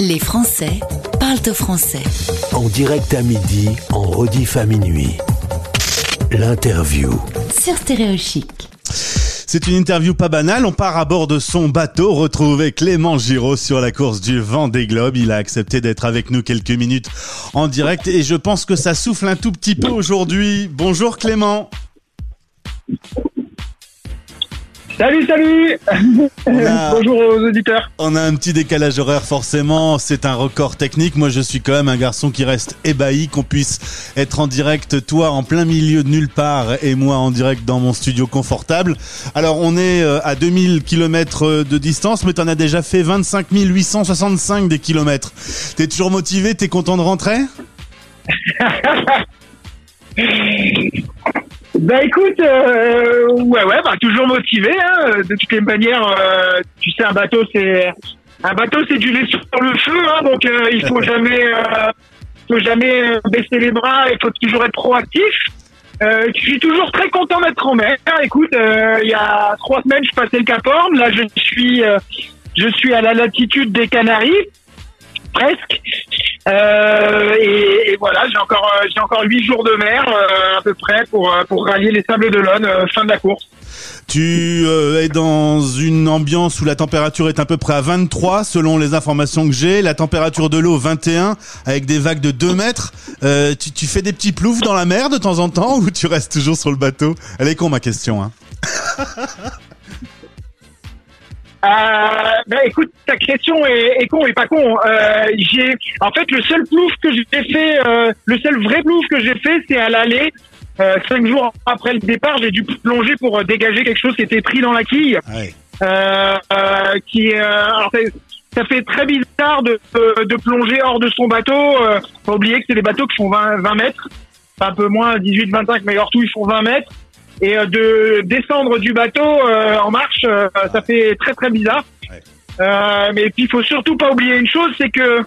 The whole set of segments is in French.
Les Français parlent au français. En direct à midi, en rediff à minuit. L'interview. Sur Stéréochic. C'est une interview pas banale. On part à bord de son bateau retrouver Clément Giraud sur la course du vent des globes. Il a accepté d'être avec nous quelques minutes en direct et je pense que ça souffle un tout petit peu aujourd'hui. Bonjour Clément. Salut, salut a- Bonjour aux auditeurs. On a un petit décalage horaire forcément, c'est un record technique. Moi je suis quand même un garçon qui reste ébahi qu'on puisse être en direct, toi en plein milieu de nulle part et moi en direct dans mon studio confortable. Alors on est euh, à 2000 km de distance mais t'en as déjà fait 25 865 des kilomètres. T'es toujours motivé, t'es content de rentrer? Bah écoute, euh, ouais, ouais, bah toujours motivé. Hein. De toutes les manières, euh, tu sais, un bateau, c'est un bateau, c'est du lait sur le feu, hein, donc euh, il faut jamais, euh, faut jamais baisser les bras. Il faut toujours être proactif. Je suis toujours très content d'être en mer. Écoute, il y a trois semaines, je passais le Cap Horn. Là, je suis, je suis à la latitude des Canaries, presque. Euh, et, et voilà, j'ai encore, euh, j'ai encore huit jours de mer euh, à peu près pour euh, pour rallier les Sables d'Olonne, euh, fin de la course. Tu euh, es dans une ambiance où la température est à peu près à 23 selon les informations que j'ai, la température de l'eau 21 avec des vagues de 2 mètres. Euh, tu, tu fais des petits ploufs dans la mer de temps en temps ou tu restes toujours sur le bateau? Elle est con ma question. Hein. Euh, bah écoute, ta question est, est con et pas con. Euh, j'ai, en fait, le seul plouf que j'ai fait, euh, le seul vrai plouf que j'ai fait, c'est à l'aller. Euh, cinq jours après le départ, j'ai dû plonger pour euh, dégager quelque chose qui était pris dans la quille. Ouais. Euh, euh, qui, euh, alors ça fait très bizarre de, de, plonger hors de son bateau. Euh, faut oublier que c'est des bateaux qui font 20, 20 mètres, un peu moins 18, 25, mais hors tout ils font 20 mètres. Et euh, de descendre du bateau euh, en marche, euh, ça fait très très bizarre. Ouais. Euh, mais puis il faut surtout pas oublier une chose, c'est que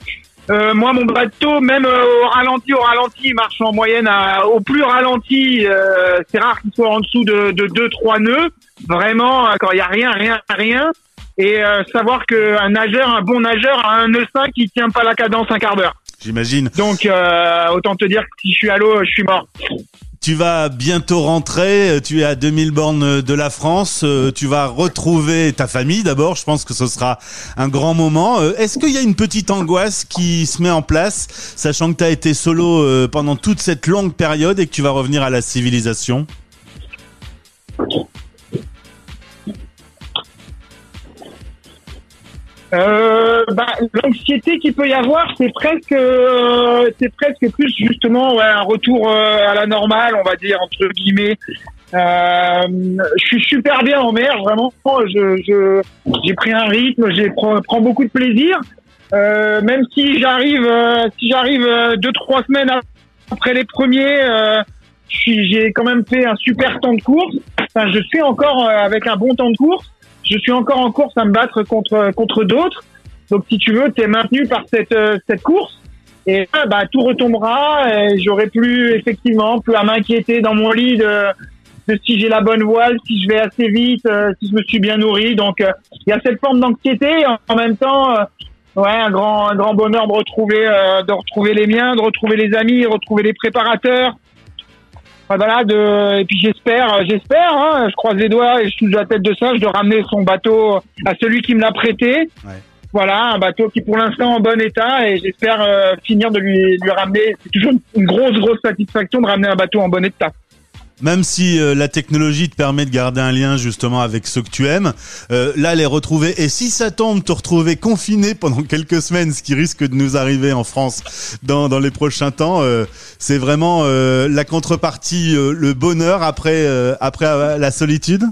euh, moi mon bateau, même euh, au ralenti, au ralenti, il marche en moyenne à, au plus ralenti. euh, c'est rare qu'il soit en dessous de, de 2-3 nœuds. Vraiment, quand il y a rien, rien, rien. Et euh, savoir qu'un nageur, un bon nageur, a un nœud 5 qui tient pas la cadence un quart d'heure. J'imagine. Donc euh, autant te dire que si je suis à l'eau, je suis mort. Tu vas bientôt rentrer, euh, tu es à 2000 bornes de la France, euh, tu vas retrouver ta famille d'abord, je pense que ce sera un grand moment. Euh, Est-ce qu'il y a une petite angoisse qui se met en place, sachant que tu as été solo euh, pendant toute cette longue période et que tu vas revenir à la civilisation? Euh, bah, l'anxiété qu'il peut y avoir, c'est presque, euh, c'est presque plus justement ouais, un retour euh, à la normale, on va dire entre guillemets. Euh, je suis super bien en mer, vraiment. Je, j'ai pris un rythme, j'ai prends, prends beaucoup de plaisir. Euh, même si j'arrive, si j'arrive deux trois semaines après les premiers, j'ai quand même fait un super temps de course. Enfin, je suis encore avec un bon temps de course je suis encore en course à me battre contre contre d'autres. Donc si tu veux, tu es maintenu par cette euh, cette course et bah tout retombera et j'aurai plus effectivement plus à m'inquiéter dans mon lit de, de si j'ai la bonne voile, si je vais assez vite, euh, si je me suis bien nourri. Donc euh, il y a cette forme d'anxiété en, même temps ouais, un grand un grand bonheur de retrouver de retrouver les miens, de retrouver les amis, retrouver les préparateurs. Voilà, de, et puis j'espère, j'espère, hein, je croise les doigts et je touche la tête de ça, de ramener son bateau à celui qui me l'a prêté. Ouais. Voilà, un bateau qui pour l'instant est en bon état et j'espère euh, finir de lui, lui ramener. C'est toujours une grosse, grosse satisfaction de ramener un bateau en bon état. Même si euh, la technologie te permet de garder un lien justement avec ceux que tu aimes, euh, là les retrouver et si ça tombe te retrouver confiné pendant quelques semaines, ce qui risque de nous arriver en France dans, dans les prochains temps, euh, c'est vraiment euh, la contrepartie, euh, le bonheur après euh, après la solitude?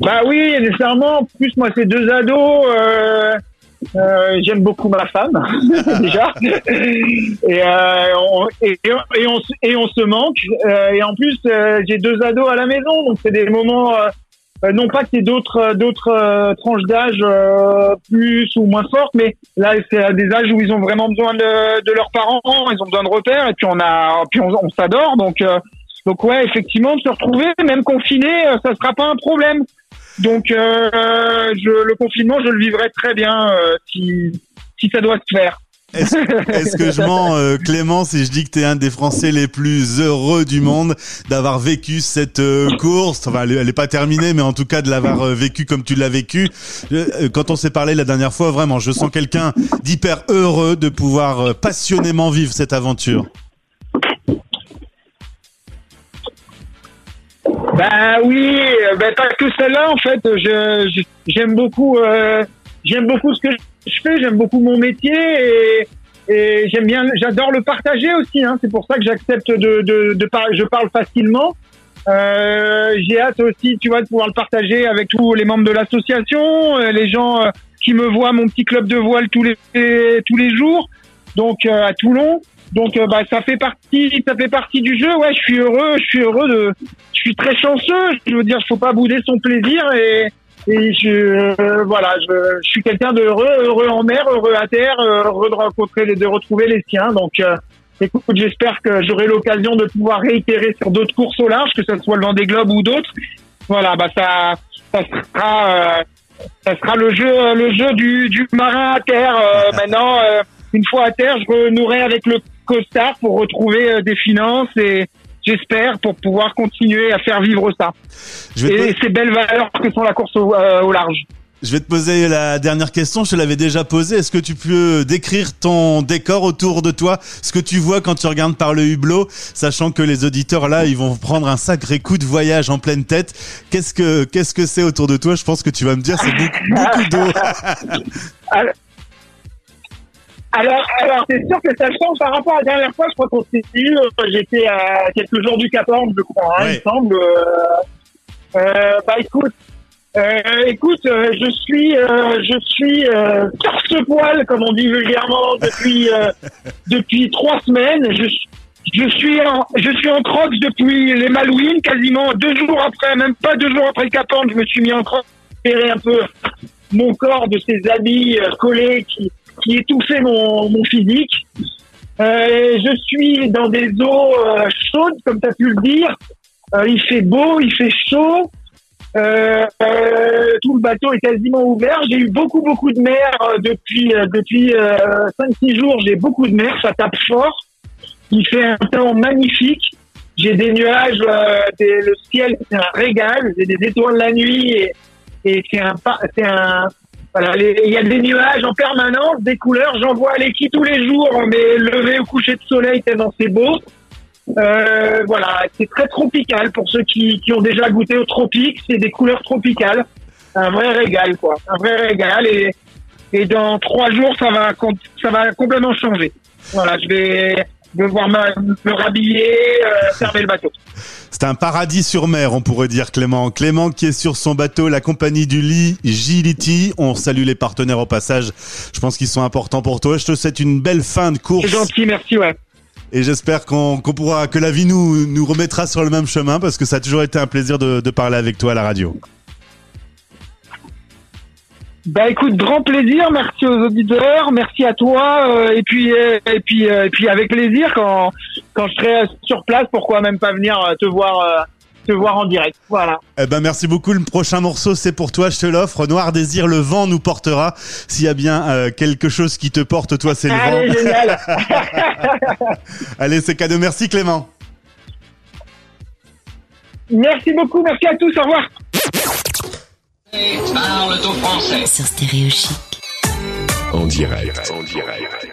Bah oui, nécessairement. En plus, moi, c'est deux ados. Euh, J'aime beaucoup ma femme, déjà. Et, euh, on, et, on, et on se manque. Euh, et en plus, euh, j'ai deux ados à la maison. Donc, c'est des moments... euh, non pas qu'il y ait d'autres d'autres tranches d'âge plus ou moins fortes, mais là c'est des âges où ils ont vraiment besoin de, de leurs parents, ils ont besoin de repères et puis on a puis on, s'adore donc donc ouais effectivement de se retrouver même confiné ça sera pas un problème. Donc euh, je, le confinement, je le vivrai très bien euh, si, si ça doit se faire. Est-ce est-ce que je mens, euh, Clément, si je dis que tu es un des Français les plus heureux du monde d'avoir vécu cette euh, course? Enfin, elle, est- elle est pas terminée, mais en tout cas de l'avoir euh, vécu comme tu l'as vécu. Euh, Quand on s'est parlé la dernière fois, vraiment, je sens quelqu'un d'hyper heureux de pouvoir passionnément vivre cette aventure. Bah oui, euh, bah, pas que celle-là en fait. Je je- j'aime beaucoup euh, j'aime beaucoup ce que je fais, j'aime beaucoup mon métier et, et j'aime bien, j'adore le partager aussi. Hein. C'est pour ça que j'accepte de de, de par- je parle facilement. Euh, J'ai hâte aussi, tu vois, de pouvoir le partager avec tous les membres de l'association, euh, les gens euh, qui me voient mon petit club de voile tous les tous les jours, donc euh, à Toulon. Donc euh, bah ça fait partie ça fait partie du jeu. Ouais, je suis heureux, je suis heureux de je suis très chanceux. Je veux dire, faut pas bouder son plaisir et et je euh, voilà, je, je suis quelqu'un de heureux, heureux en mer, heureux à terre, heureux de rencontrer, de retrouver les siens. Donc euh, écoute, j'espère que j'aurai l'occasion de pouvoir réitérer sur d'autres courses au large, que ce soit le Vendée Globe ou d'autres. Voilà, bah ça ça sera euh, ça sera le jeu le jeu du du marin à terre. Maintenant, une fois à terre, je renouerai avec le costard pour retrouver euh, des finances et j'espère pour pouvoir continuer à faire vivre ça Je vais, te, et ces belles valeurs que sont la course au, euh, au large. je vais te poser la dernière question. Je te l'avais déjà posée. Est-ce que tu peux décrire ton décor autour de toi, ce que tu vois quand tu regardes par le hublot, sachant que les auditeurs là, ils vont prendre un sacré coup de voyage en pleine tête. Qu'est-ce que qu'est-ce que c'est autour de toi? Je pense que tu vas me dire c'est beaucoup, beaucoup d'eau. Alors, alors c'est sûr que ça change par rapport à la dernière fois. Je crois qu'on s'est dit, euh, j'étais à quelques jours du Cap Horn, je crois, hein, il me semble. Euh, euh, bah écoute, euh, écoute, euh, je suis, euh, je suis euh, torse-poil, comme on dit vulgairement, depuis euh, depuis trois semaines. Je, je suis en, je suis en crocs depuis les Malouines, quasiment deux jours après, même pas deux jours après le Cap Horn, je me suis mis en crocs, récupérer un peu mon corps de ces habits collés qui qui étouffaient mon, physique. Euh, je suis dans des eaux euh, chaudes, comme tu as pu le dire. Euh, il fait beau, il fait chaud. Tout le bateau est quasiment ouvert. J'ai eu beaucoup, beaucoup de mer depuis depuis euh, 5-6 jours. J'ai beaucoup de mer, ça tape fort. Il fait un temps magnifique. J'ai des nuages, le ciel c'est un régal. J'ai des étoiles la nuit et, et c'est un, c'est un, il y a des nuages en permanence, des couleurs. J'en vois à l'équipe tous les jours, mais lever au coucher de soleil tellement c'est beau. Euh, voilà, c'est très tropical pour ceux qui, qui ont déjà goûté au tropique. C'est des couleurs tropicales, un vrai régal quoi, un vrai régal. Et, et dans trois jours, ça va, ça va complètement changer. Voilà, je vais devoir me, me rhabiller, euh, fermer le bateau. C'est un paradis sur mer, on pourrait dire Clément. Clément qui est sur son bateau, la compagnie du lit Gility. On salue les partenaires au passage. Je pense qu'ils sont importants pour toi. Je te souhaite une belle fin de C'est course. gentil, merci ouais. Et j'espère qu'on pourra, que la vie nous, nous remettra sur le même chemin parce que ça a toujours été un plaisir de, de parler avec toi à la radio. Bah écoute, grand plaisir, merci aux auditeurs, merci à toi, euh, et puis euh, et puis euh, et puis avec plaisir quand quand je serai sur place, pourquoi même pas venir euh, te voir euh, te voir en direct. Voilà. Eh ben merci beaucoup. Le prochain morceau c'est pour toi, je te l'offre. Noir désir, le vent nous portera. S'il y a bien euh, quelque chose qui te porte, toi c'est le Allez, vent. génial. Allez, c'est cadeau. Merci Clément. merci beaucoup, merci à tous, au revoir. Parle français. Sur Stéréo Chic. En direct. En direct.